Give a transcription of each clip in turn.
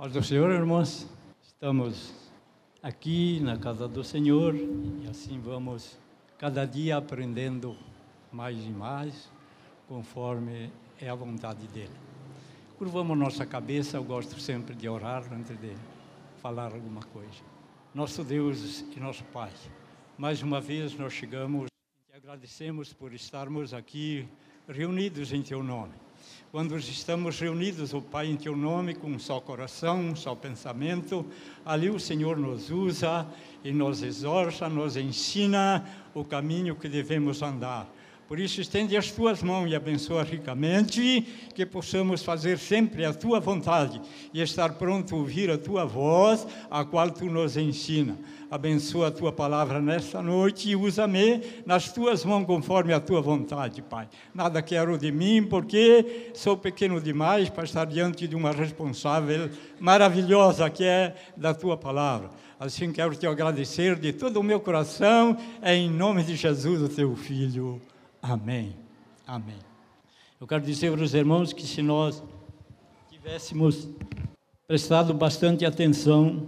Paz do Senhor, irmãos. Estamos aqui na casa do Senhor e assim vamos cada dia aprendendo mais e mais, conforme é a vontade dele. Curvamos nossa cabeça, eu gosto sempre de orar antes de falar alguma coisa. Nosso Deus e nosso Pai, mais uma vez nós chegamos e agradecemos por estarmos aqui reunidos em Teu nome quando estamos reunidos, o Pai, em Teu nome, com um só coração, um só pensamento, ali o Senhor nos usa e nos exorta, nos ensina o caminho que devemos andar. Por isso, estende as tuas mãos e abençoa ricamente, que possamos fazer sempre a tua vontade e estar pronto a ouvir a tua voz, a qual tu nos ensina. Abençoa a tua palavra nesta noite e usa-me nas tuas mãos conforme a tua vontade, Pai. Nada quero de mim, porque sou pequeno demais para estar diante de uma responsável maravilhosa que é da tua palavra. Assim quero te agradecer de todo o meu coração, em nome de Jesus, o teu filho. Amém. Amém. Eu quero dizer para os irmãos que se nós tivéssemos prestado bastante atenção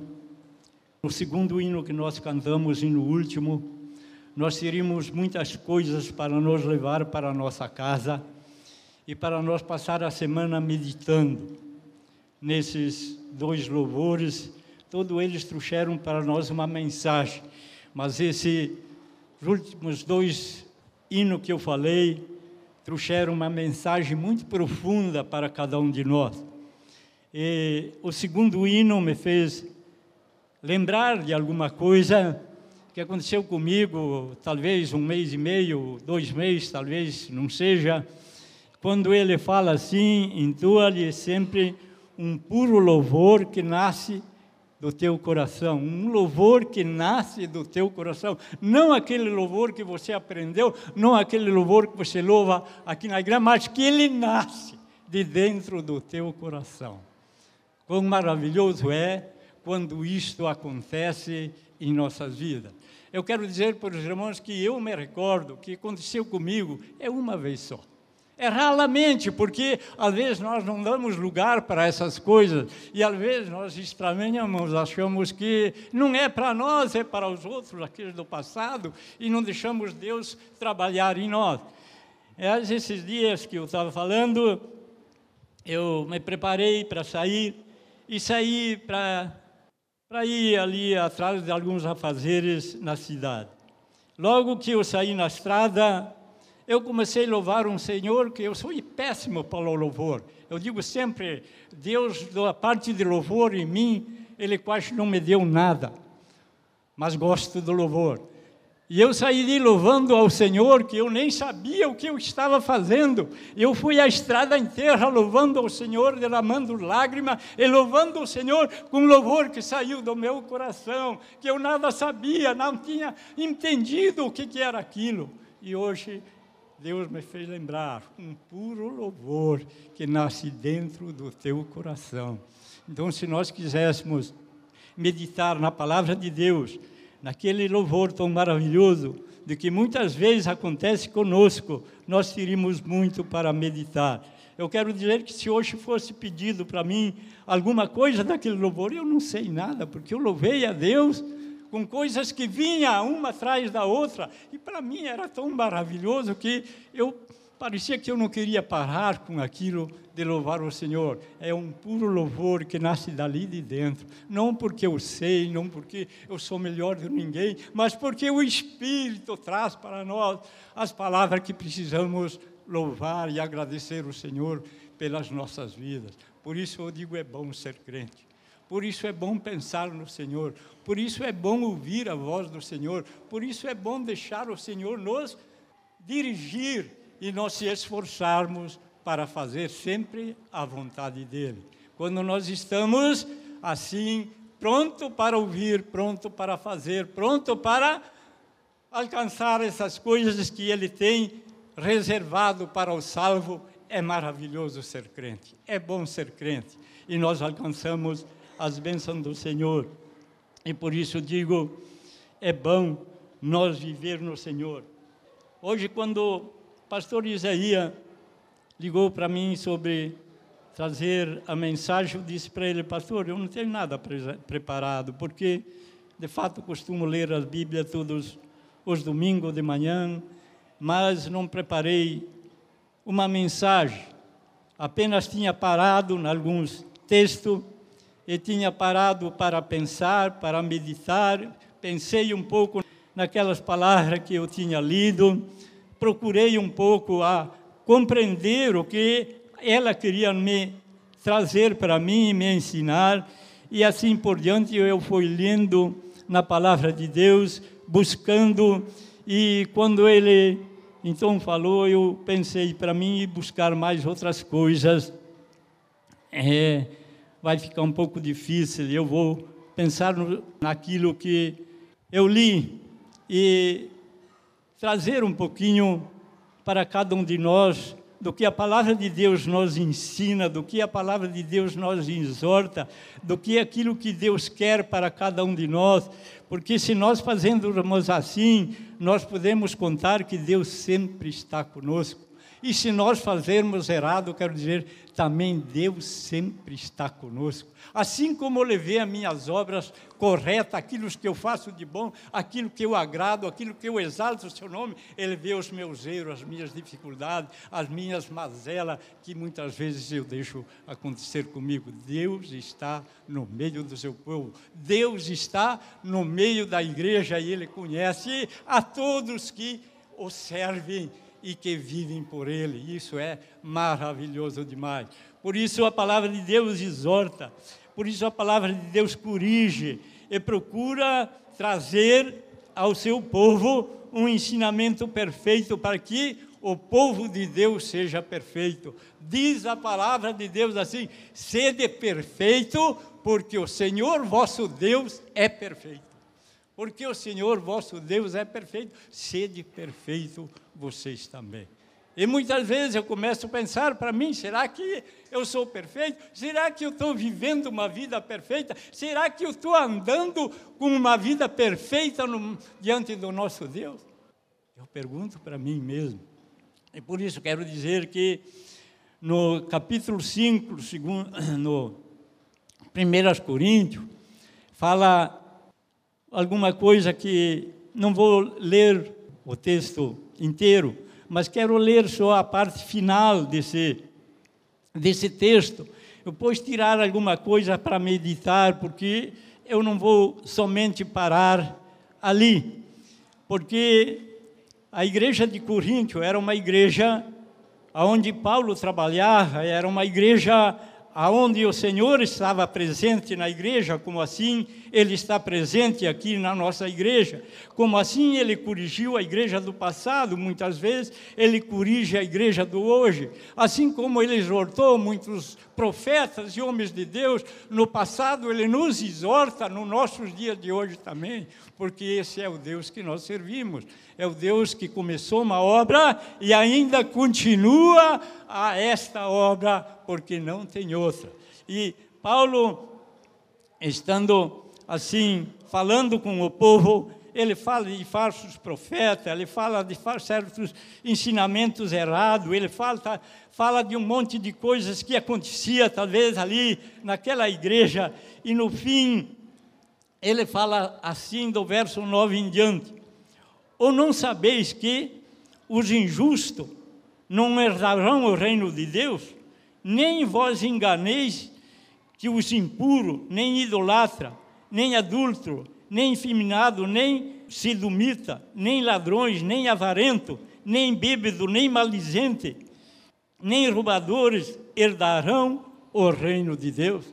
no segundo hino que nós cantamos e no último, nós teríamos muitas coisas para nos levar para a nossa casa e para nós passar a semana meditando nesses dois louvores. Todos eles trouxeram para nós uma mensagem, mas esses últimos dois hino que eu falei trouxeram uma mensagem muito profunda para cada um de nós. E o segundo hino me fez lembrar de alguma coisa que aconteceu comigo, talvez um mês e meio, dois meses, talvez não seja, quando ele fala assim: entoa-lhe sempre um puro louvor que nasce do teu coração, um louvor que nasce do teu coração, não aquele louvor que você aprendeu, não aquele louvor que você louva aqui na igreja, mas que ele nasce de dentro do teu coração. Quão maravilhoso é quando isto acontece em nossas vidas. Eu quero dizer para os irmãos que eu me recordo que aconteceu comigo é uma vez só. É raramente, porque às vezes nós não damos lugar para essas coisas e às vezes nós estranhamos, achamos que não é para nós, é para os outros, aqueles do passado, e não deixamos Deus trabalhar em nós. É, esses dias que eu estava falando, eu me preparei para sair e saí para para ir ali atrás de alguns afazeres na cidade. Logo que eu saí na estrada, eu comecei a louvar um Senhor que eu sou péssimo para o louvor. Eu digo sempre, Deus, da parte de louvor em mim, Ele quase não me deu nada, mas gosto do louvor. E eu saí de louvando ao Senhor, que eu nem sabia o que eu estava fazendo. Eu fui a estrada inteira louvando ao Senhor, derramando lágrimas e louvando o Senhor com louvor que saiu do meu coração, que eu nada sabia, não tinha entendido o que, que era aquilo. E hoje Deus me fez lembrar um puro louvor que nasce dentro do teu coração. Então, se nós quiséssemos meditar na palavra de Deus, naquele louvor tão maravilhoso, de que muitas vezes acontece conosco, nós teríamos muito para meditar. Eu quero dizer que se hoje fosse pedido para mim alguma coisa daquele louvor, eu não sei nada, porque eu louvei a Deus com coisas que vinham uma atrás da outra, e para mim era tão maravilhoso que eu parecia que eu não queria parar com aquilo de louvar o Senhor. É um puro louvor que nasce dali de dentro, não porque eu sei, não porque eu sou melhor do que ninguém, mas porque o Espírito traz para nós as palavras que precisamos louvar e agradecer o Senhor pelas nossas vidas. Por isso eu digo é bom ser crente. Por isso é bom pensar no Senhor, por isso é bom ouvir a voz do Senhor, por isso é bom deixar o Senhor nos dirigir e nós se esforçarmos para fazer sempre a vontade dEle. Quando nós estamos assim, pronto para ouvir, pronto para fazer, pronto para alcançar essas coisas que Ele tem reservado para o salvo, é maravilhoso ser crente, é bom ser crente. E nós alcançamos as bênçãos do Senhor. E por isso digo, é bom nós viver no Senhor. Hoje, quando o pastor Isaías ligou para mim sobre trazer a mensagem, eu disse para ele, pastor, eu não tenho nada pre preparado, porque de fato costumo ler a Bíblia todos os domingos de manhã, mas não preparei uma mensagem. Apenas tinha parado em alguns textos e tinha parado para pensar, para meditar. Pensei um pouco naquelas palavras que eu tinha lido, procurei um pouco a compreender o que ela queria me trazer para mim me ensinar, e assim por diante eu fui lendo na palavra de Deus, buscando, e quando ele então falou, eu pensei para mim buscar mais outras coisas. É, vai ficar um pouco difícil, eu vou pensar no, naquilo que eu li e trazer um pouquinho para cada um de nós do que a palavra de Deus nos ensina, do que a palavra de Deus nos exorta, do que aquilo que Deus quer para cada um de nós, porque se nós fazemos assim, nós podemos contar que Deus sempre está conosco. E se nós fazermos errado, quero dizer, também Deus sempre está conosco. Assim como eu levei as minhas obras corretas, aquilo que eu faço de bom, aquilo que eu agrado, aquilo que eu exalto o seu nome, Ele vê os meus erros, as minhas dificuldades, as minhas mazelas, que muitas vezes eu deixo acontecer comigo. Deus está no meio do seu povo, Deus está no meio da igreja e Ele conhece a todos que o servem e que vivem por Ele. Isso é maravilhoso demais. Por isso a palavra de Deus exorta, por isso a palavra de Deus corrige e procura trazer ao seu povo um ensinamento perfeito para que o povo de Deus seja perfeito. Diz a palavra de Deus assim: sede perfeito, porque o Senhor vosso Deus é perfeito porque o Senhor vosso Deus é perfeito, sede perfeito vocês também. E muitas vezes eu começo a pensar para mim: será que eu sou perfeito? Será que eu estou vivendo uma vida perfeita? Será que eu estou andando com uma vida perfeita no, diante do nosso Deus? Eu pergunto para mim mesmo. E por isso quero dizer que no capítulo 5, segundo, no 1 Coríntios, fala alguma coisa que não vou ler o texto inteiro, mas quero ler só a parte final desse, desse texto. Eu posso tirar alguma coisa para meditar, porque eu não vou somente parar ali, porque a igreja de Corinto era uma igreja onde Paulo trabalhava, era uma igreja aonde o Senhor estava presente na igreja, como assim ele está presente aqui na nossa igreja, como assim ele corrigiu a igreja do passado, muitas vezes ele corrige a igreja do hoje, assim como ele exortou muitos profetas e homens de Deus no passado, ele nos exorta nos nossos dias de hoje também, porque esse é o Deus que nós servimos, é o Deus que começou uma obra e ainda continua a esta obra, porque não tem outra. E Paulo, estando assim, falando com o povo, ele fala de falsos profetas, ele fala de certos ensinamentos errados, ele fala, fala de um monte de coisas que acontecia talvez ali naquela igreja, e no fim ele fala assim do verso 9 em diante: Ou não sabeis que os injustos não herdarão o reino de Deus? Nem vós enganeis que os impuros, nem idolatra, nem adúltero, nem infeminado, nem sidumita, nem ladrões, nem avarento, nem bêbado, nem maldizente, nem roubadores herdarão o reino de Deus.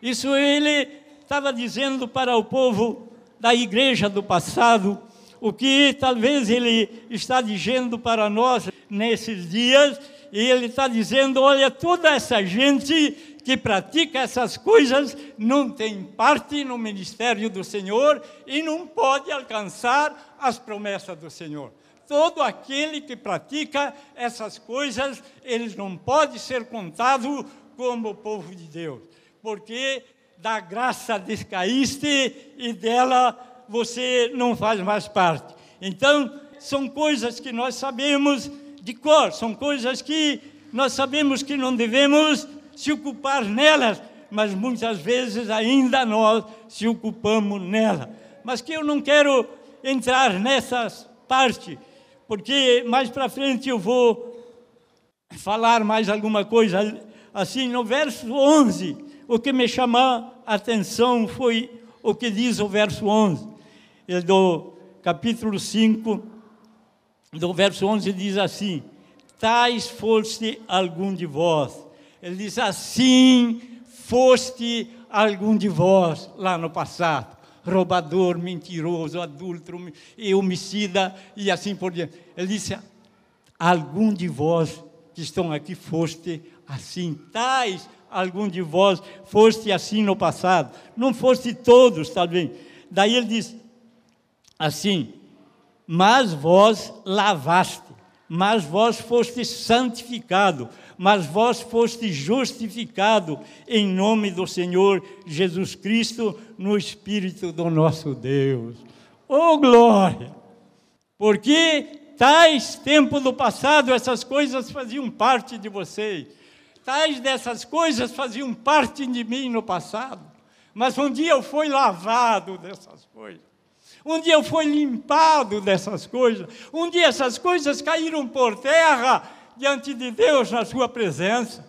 Isso ele estava dizendo para o povo da igreja do passado, o que talvez ele está dizendo para nós nesses dias, e ele está dizendo: olha, toda essa gente que pratica essas coisas não tem parte no ministério do Senhor e não pode alcançar as promessas do Senhor. Todo aquele que pratica essas coisas, eles não pode ser contado como o povo de Deus, porque da graça descaíste e dela você não faz mais parte. Então, são coisas que nós sabemos de cor, são coisas que nós sabemos que não devemos se ocupar nelas, mas muitas vezes ainda nós se ocupamos nela. Mas que eu não quero entrar nessas partes, porque mais para frente eu vou falar mais alguma coisa. Assim, no verso 11, o que me chamou a atenção foi o que diz o verso 11, do capítulo 5, do verso 11 diz assim: Tais foste algum de vós. Ele diz assim: foste algum de vós lá no passado, roubador, mentiroso, adúltero e homicida e assim por diante. Ele disse: algum de vós que estão aqui foste assim, tais algum de vós foste assim no passado, não foste todos, talvez. Daí ele diz assim: mas vós lavaste, mas vós foste santificado, mas vós foste justificado em nome do Senhor Jesus Cristo no Espírito do nosso Deus. Oh glória! Porque tais tempo do passado essas coisas faziam parte de vocês. Tais dessas coisas faziam parte de mim no passado. Mas um dia eu fui lavado dessas coisas. Um dia eu fui limpado dessas coisas. Um dia essas coisas caíram por terra diante de Deus na sua presença.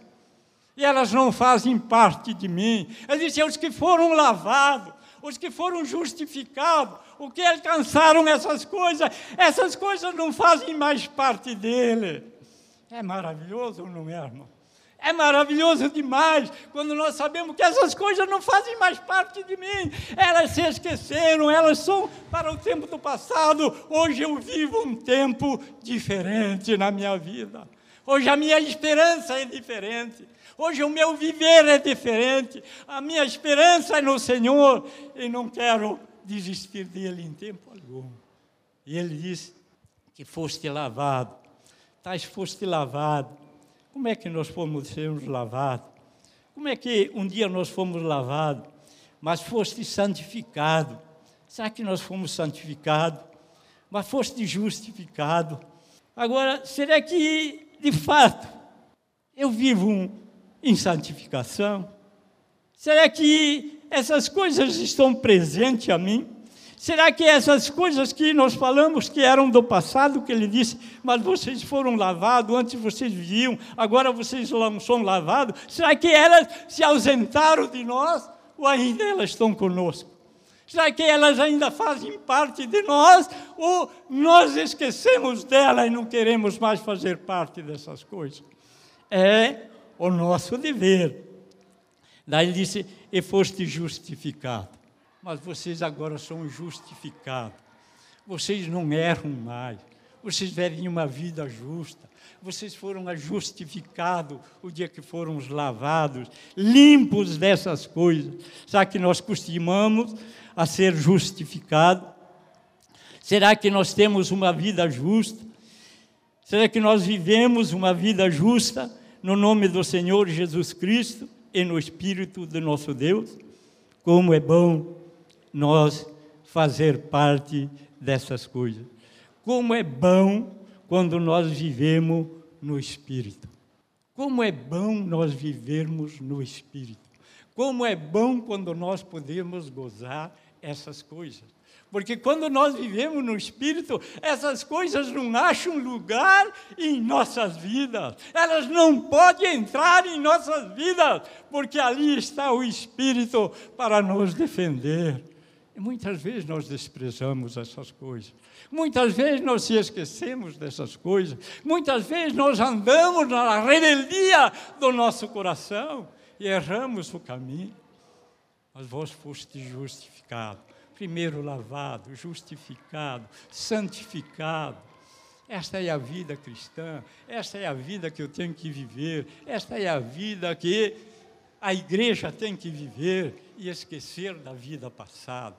E elas não fazem parte de mim. Ele disse: os que foram lavados, os que foram justificados, os que alcançaram essas coisas, essas coisas não fazem mais parte dele. É maravilhoso, não é, irmão? É maravilhoso demais quando nós sabemos que essas coisas não fazem mais parte de mim. Elas se esqueceram, elas são para o tempo do passado. Hoje eu vivo um tempo diferente na minha vida. Hoje a minha esperança é diferente. Hoje o meu viver é diferente. A minha esperança é no Senhor e não quero desistir dele em tempo algum. E ele diz que foste lavado. Tais foste lavado como é que nós fomos sermos lavados? Como é que um dia nós fomos lavados, mas foste santificado? Será que nós fomos santificados? Mas foste justificado? Agora, será que, de fato, eu vivo em santificação? Será que essas coisas estão presentes a mim? Será que essas coisas que nós falamos que eram do passado, que ele disse, mas vocês foram lavados, antes vocês viviam, agora vocês não são lavados, será que elas se ausentaram de nós ou ainda elas estão conosco? Será que elas ainda fazem parte de nós ou nós esquecemos delas e não queremos mais fazer parte dessas coisas? É o nosso dever. Daí ele disse: E foste justificado mas vocês agora são justificados. Vocês não erram mais. Vocês vivem uma vida justa. Vocês foram justificados o dia que foram lavados, limpos dessas coisas. Sabe que nós costumamos a ser justificados? Será que nós temos uma vida justa? Será que nós vivemos uma vida justa no nome do Senhor Jesus Cristo e no Espírito do nosso Deus? Como é bom nós fazer parte dessas coisas. Como é bom quando nós vivemos no Espírito. Como é bom nós vivermos no Espírito. Como é bom quando nós podemos gozar essas coisas. Porque quando nós vivemos no Espírito, essas coisas não acham lugar em nossas vidas. Elas não podem entrar em nossas vidas, porque ali está o Espírito para nos defender, muitas vezes nós desprezamos essas coisas. Muitas vezes nós se esquecemos dessas coisas. Muitas vezes nós andamos na rebeldia do nosso coração e erramos o caminho. Mas vós foste justificado. Primeiro lavado, justificado, santificado. Esta é a vida cristã, esta é a vida que eu tenho que viver, esta é a vida que a igreja tem que viver e esquecer da vida passada.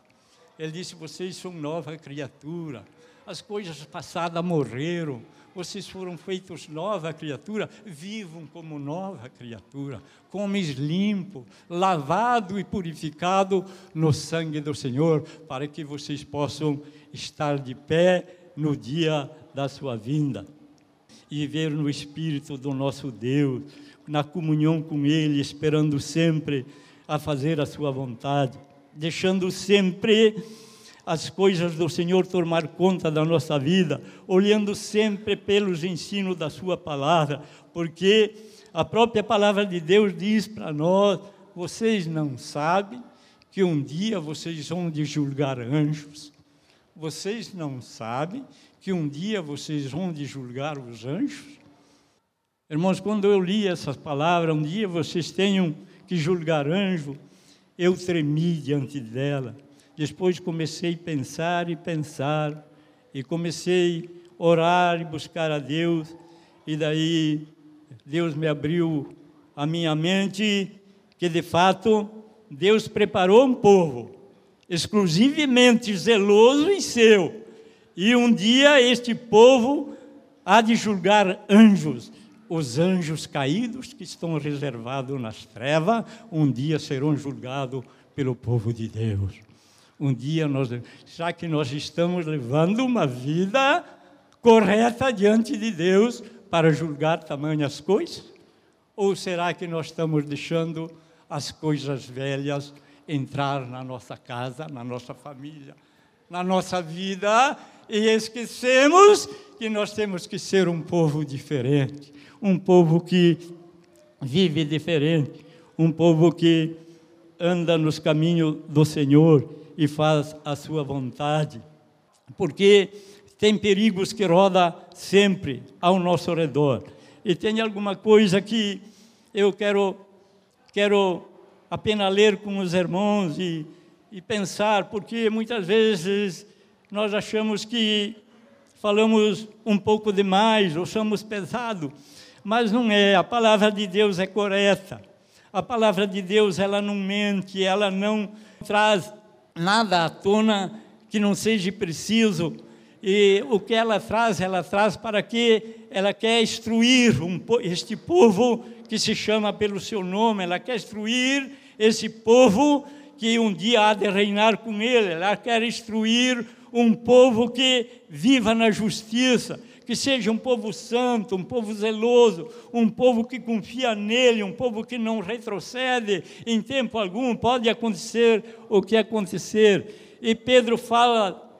Ele disse: vocês são nova criatura, as coisas passadas morreram, vocês foram feitos nova criatura, vivam como nova criatura, comes limpo, lavado e purificado no sangue do Senhor, para que vocês possam estar de pé no dia da sua vinda e viver no Espírito do nosso Deus na comunhão com Ele, esperando sempre a fazer a Sua vontade, deixando sempre as coisas do Senhor tomar conta da nossa vida, olhando sempre pelos ensinos da Sua palavra, porque a própria palavra de Deus diz para nós: vocês não sabem que um dia vocês vão de julgar anjos. Vocês não sabem que um dia vocês vão de julgar os anjos? Irmãos, quando eu li essas palavras, um dia vocês tenham que julgar anjo, eu tremi diante dela. Depois comecei a pensar e pensar, e comecei a orar e buscar a Deus, e daí Deus me abriu a minha mente que de fato Deus preparou um povo exclusivamente zeloso e seu. E um dia este povo há de julgar anjos. Os anjos caídos que estão reservados nas trevas, um dia serão julgados pelo povo de Deus. Um dia nós, já que nós estamos levando uma vida correta diante de Deus para julgar tamanhas coisas? Ou será que nós estamos deixando as coisas velhas entrar na nossa casa, na nossa família, na nossa vida e esquecemos que nós temos que ser um povo diferente, um povo que vive diferente, um povo que anda nos caminhos do Senhor e faz a sua vontade. Porque tem perigos que roda sempre ao nosso redor. E tem alguma coisa que eu quero quero apenas ler com os irmãos e, e pensar, porque muitas vezes nós achamos que falamos um pouco demais ou somos pesados, mas não é. A palavra de Deus é correta. A palavra de Deus ela não mente, ela não traz nada à tona que não seja preciso. E o que ela traz, ela traz para que ela quer instruir um, este povo que se chama pelo seu nome, ela quer instruir esse povo que um dia há de reinar com ele, ela quer instruir um povo que viva na justiça, que seja um povo santo, um povo zeloso, um povo que confia nele, um povo que não retrocede em tempo algum. Pode acontecer o que acontecer. E Pedro fala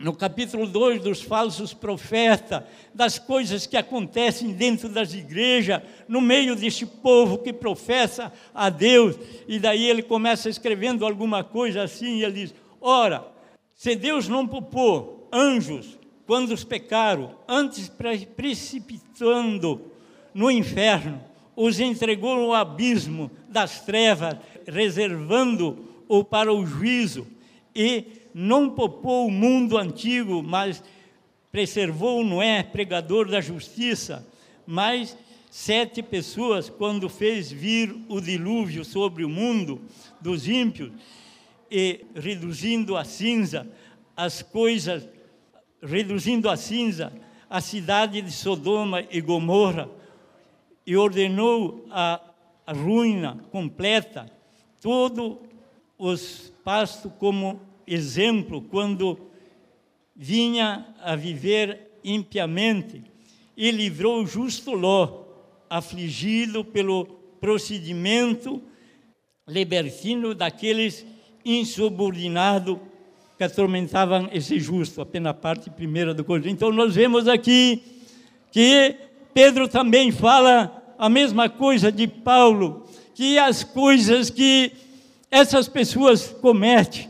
no capítulo 2 dos falsos profetas, das coisas que acontecem dentro das igrejas, no meio deste povo que professa a Deus. E daí ele começa escrevendo alguma coisa assim, e ele diz: Ora, se Deus não poupou anjos quando os pecaram, antes precipitando no inferno, os entregou no abismo das trevas, reservando-o para o juízo, e não poupou o mundo antigo, mas preservou Noé, pregador da justiça, mas sete pessoas, quando fez vir o dilúvio sobre o mundo dos ímpios, e reduzindo a cinza as coisas reduzindo a cinza a cidade de Sodoma e Gomorra, e ordenou a, a ruína completa, todos os pastos como exemplo, quando vinha a viver impiamente, e livrou justo Ló, afligido pelo procedimento libertino daqueles insubordinados que atormentavam esse justo, apenas a parte primeira do Coríntios. Então nós vemos aqui que Pedro também fala a mesma coisa de Paulo, que as coisas que essas pessoas cometem,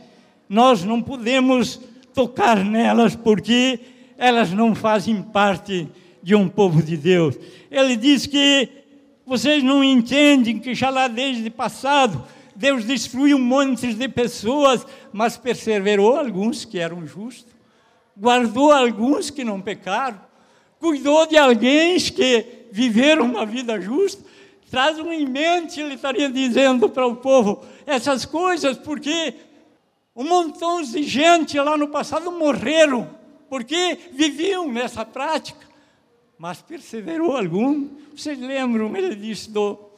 nós não podemos tocar nelas porque elas não fazem parte de um povo de Deus. Ele diz que vocês não entendem que já lá desde passado Deus destruiu montes de pessoas, mas perseverou alguns que eram justos, guardou alguns que não pecaram, cuidou de alguém que viveram uma vida justa. Traz um em mente, ele estaria dizendo para o povo essas coisas, porque um montão de gente lá no passado morreram, porque viviam nessa prática, mas perseverou algum. Vocês lembram, ele disse do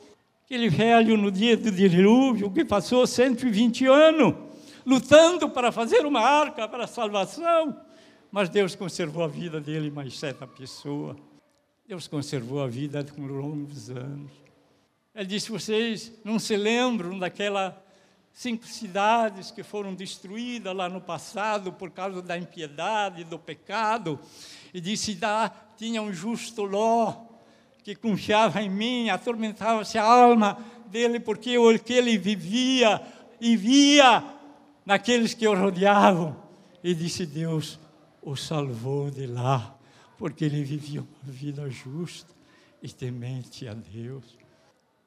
Aquele velho no dia do dilúvio que passou 120 anos lutando para fazer uma arca para a salvação, mas Deus conservou a vida dele mais sete pessoas. Deus conservou a vida com longos anos. Ele disse: vocês não se lembram daquelas cinco cidades que foram destruídas lá no passado por causa da impiedade, do pecado? E disse: tinha um justo Ló que confiava em mim, atormentava-se a alma dele porque o que ele vivia e via naqueles que o rodeavam. E disse: Deus o salvou de lá, porque ele vivia uma vida justa e temente a Deus.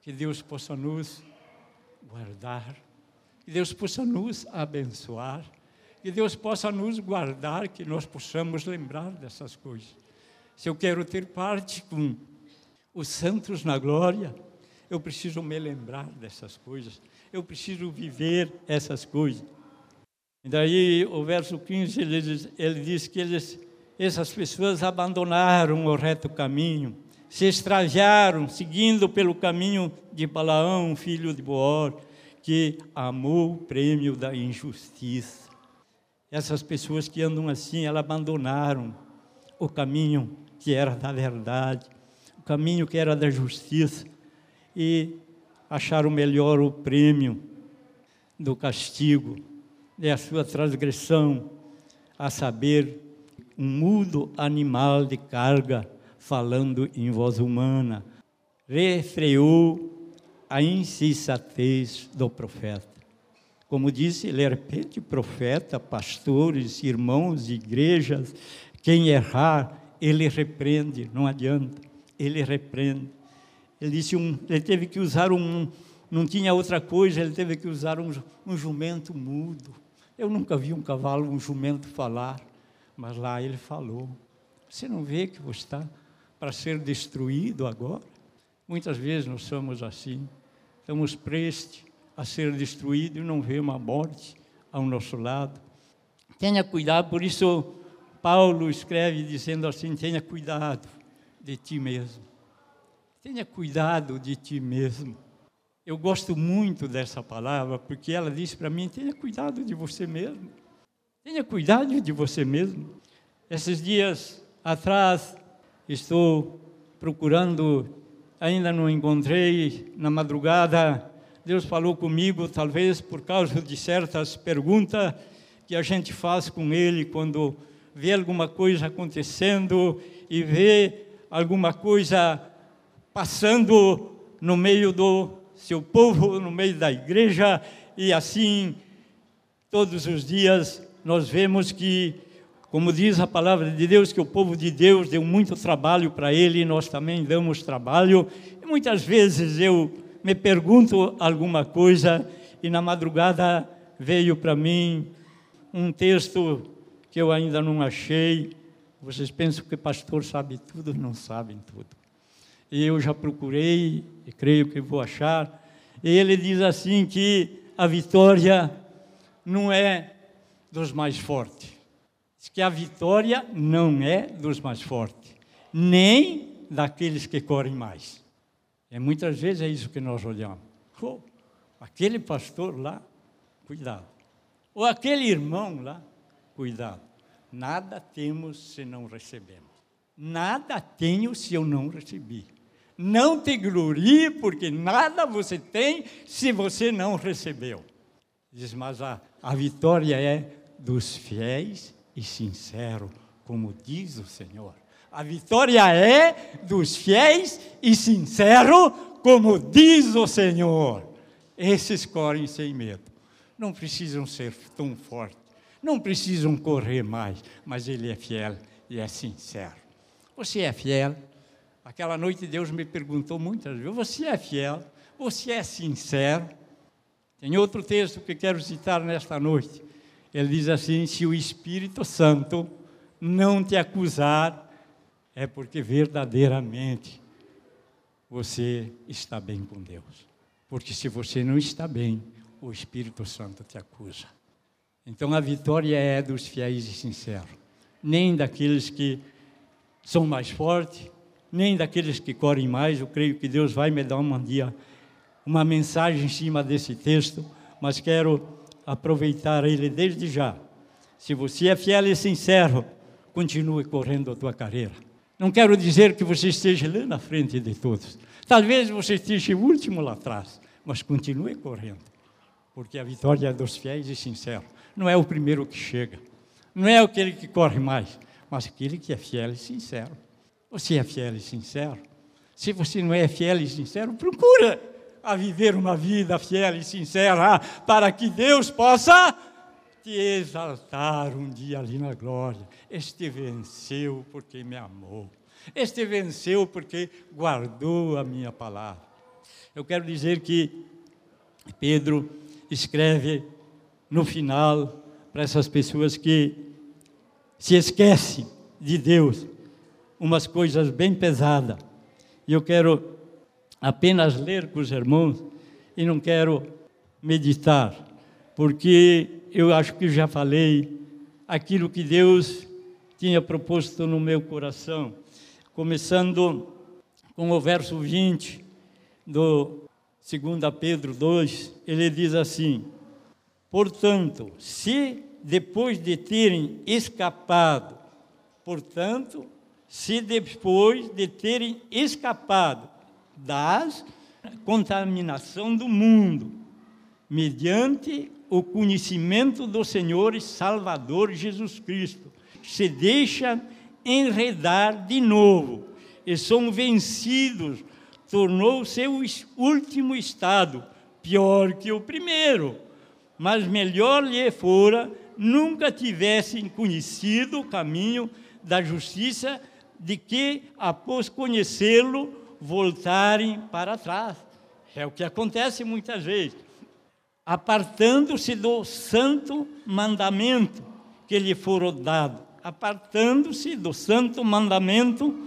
Que Deus possa nos guardar, que Deus possa nos abençoar, que Deus possa nos guardar, que nós possamos lembrar dessas coisas. Se eu quero ter parte com os santos na glória, eu preciso me lembrar dessas coisas, eu preciso viver essas coisas. E daí o verso 15 ele diz, ele diz que eles, essas pessoas abandonaram o reto caminho, se extraviaram, seguindo pelo caminho de Balaão, filho de Boor, que amou o prêmio da injustiça. Essas pessoas que andam assim, elas abandonaram o caminho que era da verdade, caminho que era da justiça, e acharam melhor o prêmio do castigo é a sua transgressão, a saber, um mudo animal de carga falando em voz humana, refreou a insensatez do profeta. Como disse, ele repete profeta, pastores, irmãos, igrejas, quem errar, ele repreende, não adianta, ele repreende. Ele disse, um, ele teve que usar um, não tinha outra coisa, ele teve que usar um, um jumento mudo. Eu nunca vi um cavalo, um jumento falar, mas lá ele falou. Você não vê que você está para ser destruído agora? Muitas vezes nós somos assim, estamos prestes a ser destruídos e não vemos a morte ao nosso lado. Tenha cuidado, por isso Paulo escreve dizendo assim: tenha cuidado de ti mesmo. Tenha cuidado de ti mesmo. Eu gosto muito dessa palavra porque ela diz para mim: tenha cuidado de você mesmo. Tenha cuidado de você mesmo. Esses dias atrás, estou procurando, ainda não encontrei, na madrugada, Deus falou comigo, talvez por causa de certas perguntas que a gente faz com Ele quando vê alguma coisa acontecendo e vê alguma coisa passando no meio do seu povo no meio da igreja, e assim, todos os dias, nós vemos que, como diz a palavra de Deus, que o povo de Deus deu muito trabalho para ele, nós também damos trabalho, e muitas vezes eu me pergunto alguma coisa, e na madrugada veio para mim um texto que eu ainda não achei. Vocês pensam que pastor sabe tudo? Não sabem tudo e eu já procurei, e creio que vou achar. E ele diz assim que a vitória não é dos mais fortes. Diz que a vitória não é dos mais fortes, nem daqueles que correm mais. E muitas vezes é isso que nós olhamos. Oh, aquele pastor lá, cuidado. Ou aquele irmão lá, cuidado. Nada temos se não recebemos. Nada tenho se eu não recebi. Não te glorie, porque nada você tem se você não recebeu. Diz, mas a, a vitória é dos fiéis e sinceros, como diz o Senhor. A vitória é dos fiéis e sinceros, como diz o Senhor. Esses correm sem medo. Não precisam ser tão fortes, não precisam correr mais, mas ele é fiel e é sincero. Você é fiel? Aquela noite Deus me perguntou muitas vezes: você é fiel? Você é sincero? Tem outro texto que quero citar nesta noite. Ele diz assim: se o Espírito Santo não te acusar, é porque verdadeiramente você está bem com Deus. Porque se você não está bem, o Espírito Santo te acusa. Então a vitória é dos fiéis e sinceros, nem daqueles que são mais fortes, nem daqueles que correm mais. Eu creio que Deus vai me dar um dia uma mensagem em cima desse texto, mas quero aproveitar ele desde já. Se você é fiel e sincero, continue correndo a tua carreira. Não quero dizer que você esteja lá na frente de todos. Talvez você esteja último lá atrás, mas continue correndo, porque a vitória é dos fiéis e sinceros. Não é o primeiro que chega, não é aquele que corre mais, mas aquele que é fiel e sincero. Você é fiel e sincero? Se você não é fiel e sincero, procura a viver uma vida fiel e sincera para que Deus possa te exaltar um dia ali na glória. Este venceu porque me amou. Este venceu porque guardou a minha palavra. Eu quero dizer que Pedro escreve no final para essas pessoas que se esquecem de Deus, umas coisas bem pesadas. E eu quero apenas ler com os irmãos e não quero meditar, porque eu acho que já falei aquilo que Deus tinha proposto no meu coração, começando com o verso 20 do 2 Pedro 2, ele diz assim: Portanto, se depois de terem escapado, portanto, se depois de terem escapado das contaminação do mundo, mediante o conhecimento do Senhor e Salvador Jesus Cristo, se deixa enredar de novo e são vencidos, tornou seu último estado pior que o primeiro, mas melhor lhe fora nunca tivessem conhecido o caminho da justiça de que, após conhecê-lo, voltarem para trás. É o que acontece muitas vezes. Apartando-se do santo mandamento que lhe foram dado, apartando-se do santo mandamento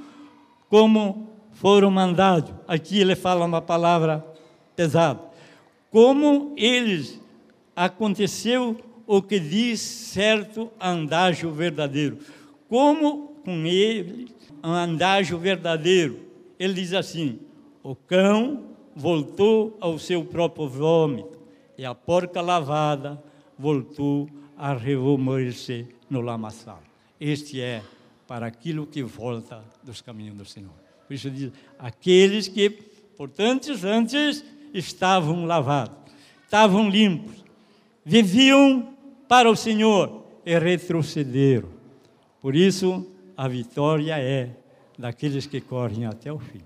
como foram mandados. Aqui ele fala uma palavra pesada. Como eles aconteceu o que diz certo andágio verdadeiro. Como com ele andágio verdadeiro ele diz assim: o cão voltou ao seu próprio vômito, e a porca lavada voltou a revolver-se no lamaçal. Este é para aquilo que volta dos caminhos do Senhor. Por isso diz: aqueles que, portanto, antes estavam lavados, estavam limpos, viviam para o Senhor e retrocederam. Por isso, a vitória é daqueles que correm até o fim.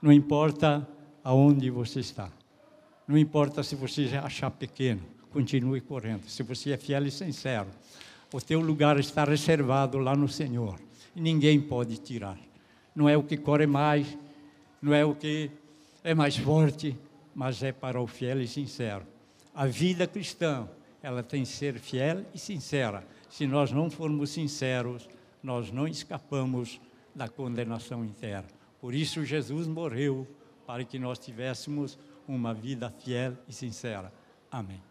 Não importa aonde você está. Não importa se você achar pequeno, continue correndo. Se você é fiel e sincero, o teu lugar está reservado lá no Senhor. E ninguém pode tirar. Não é o que corre mais, não é o que é mais forte, mas é para o fiel e sincero. A vida cristã, ela tem que ser fiel e sincera. Se nós não formos sinceros, nós não escapamos da condenação interna. Por isso, Jesus morreu para que nós tivéssemos uma vida fiel e sincera. Amém.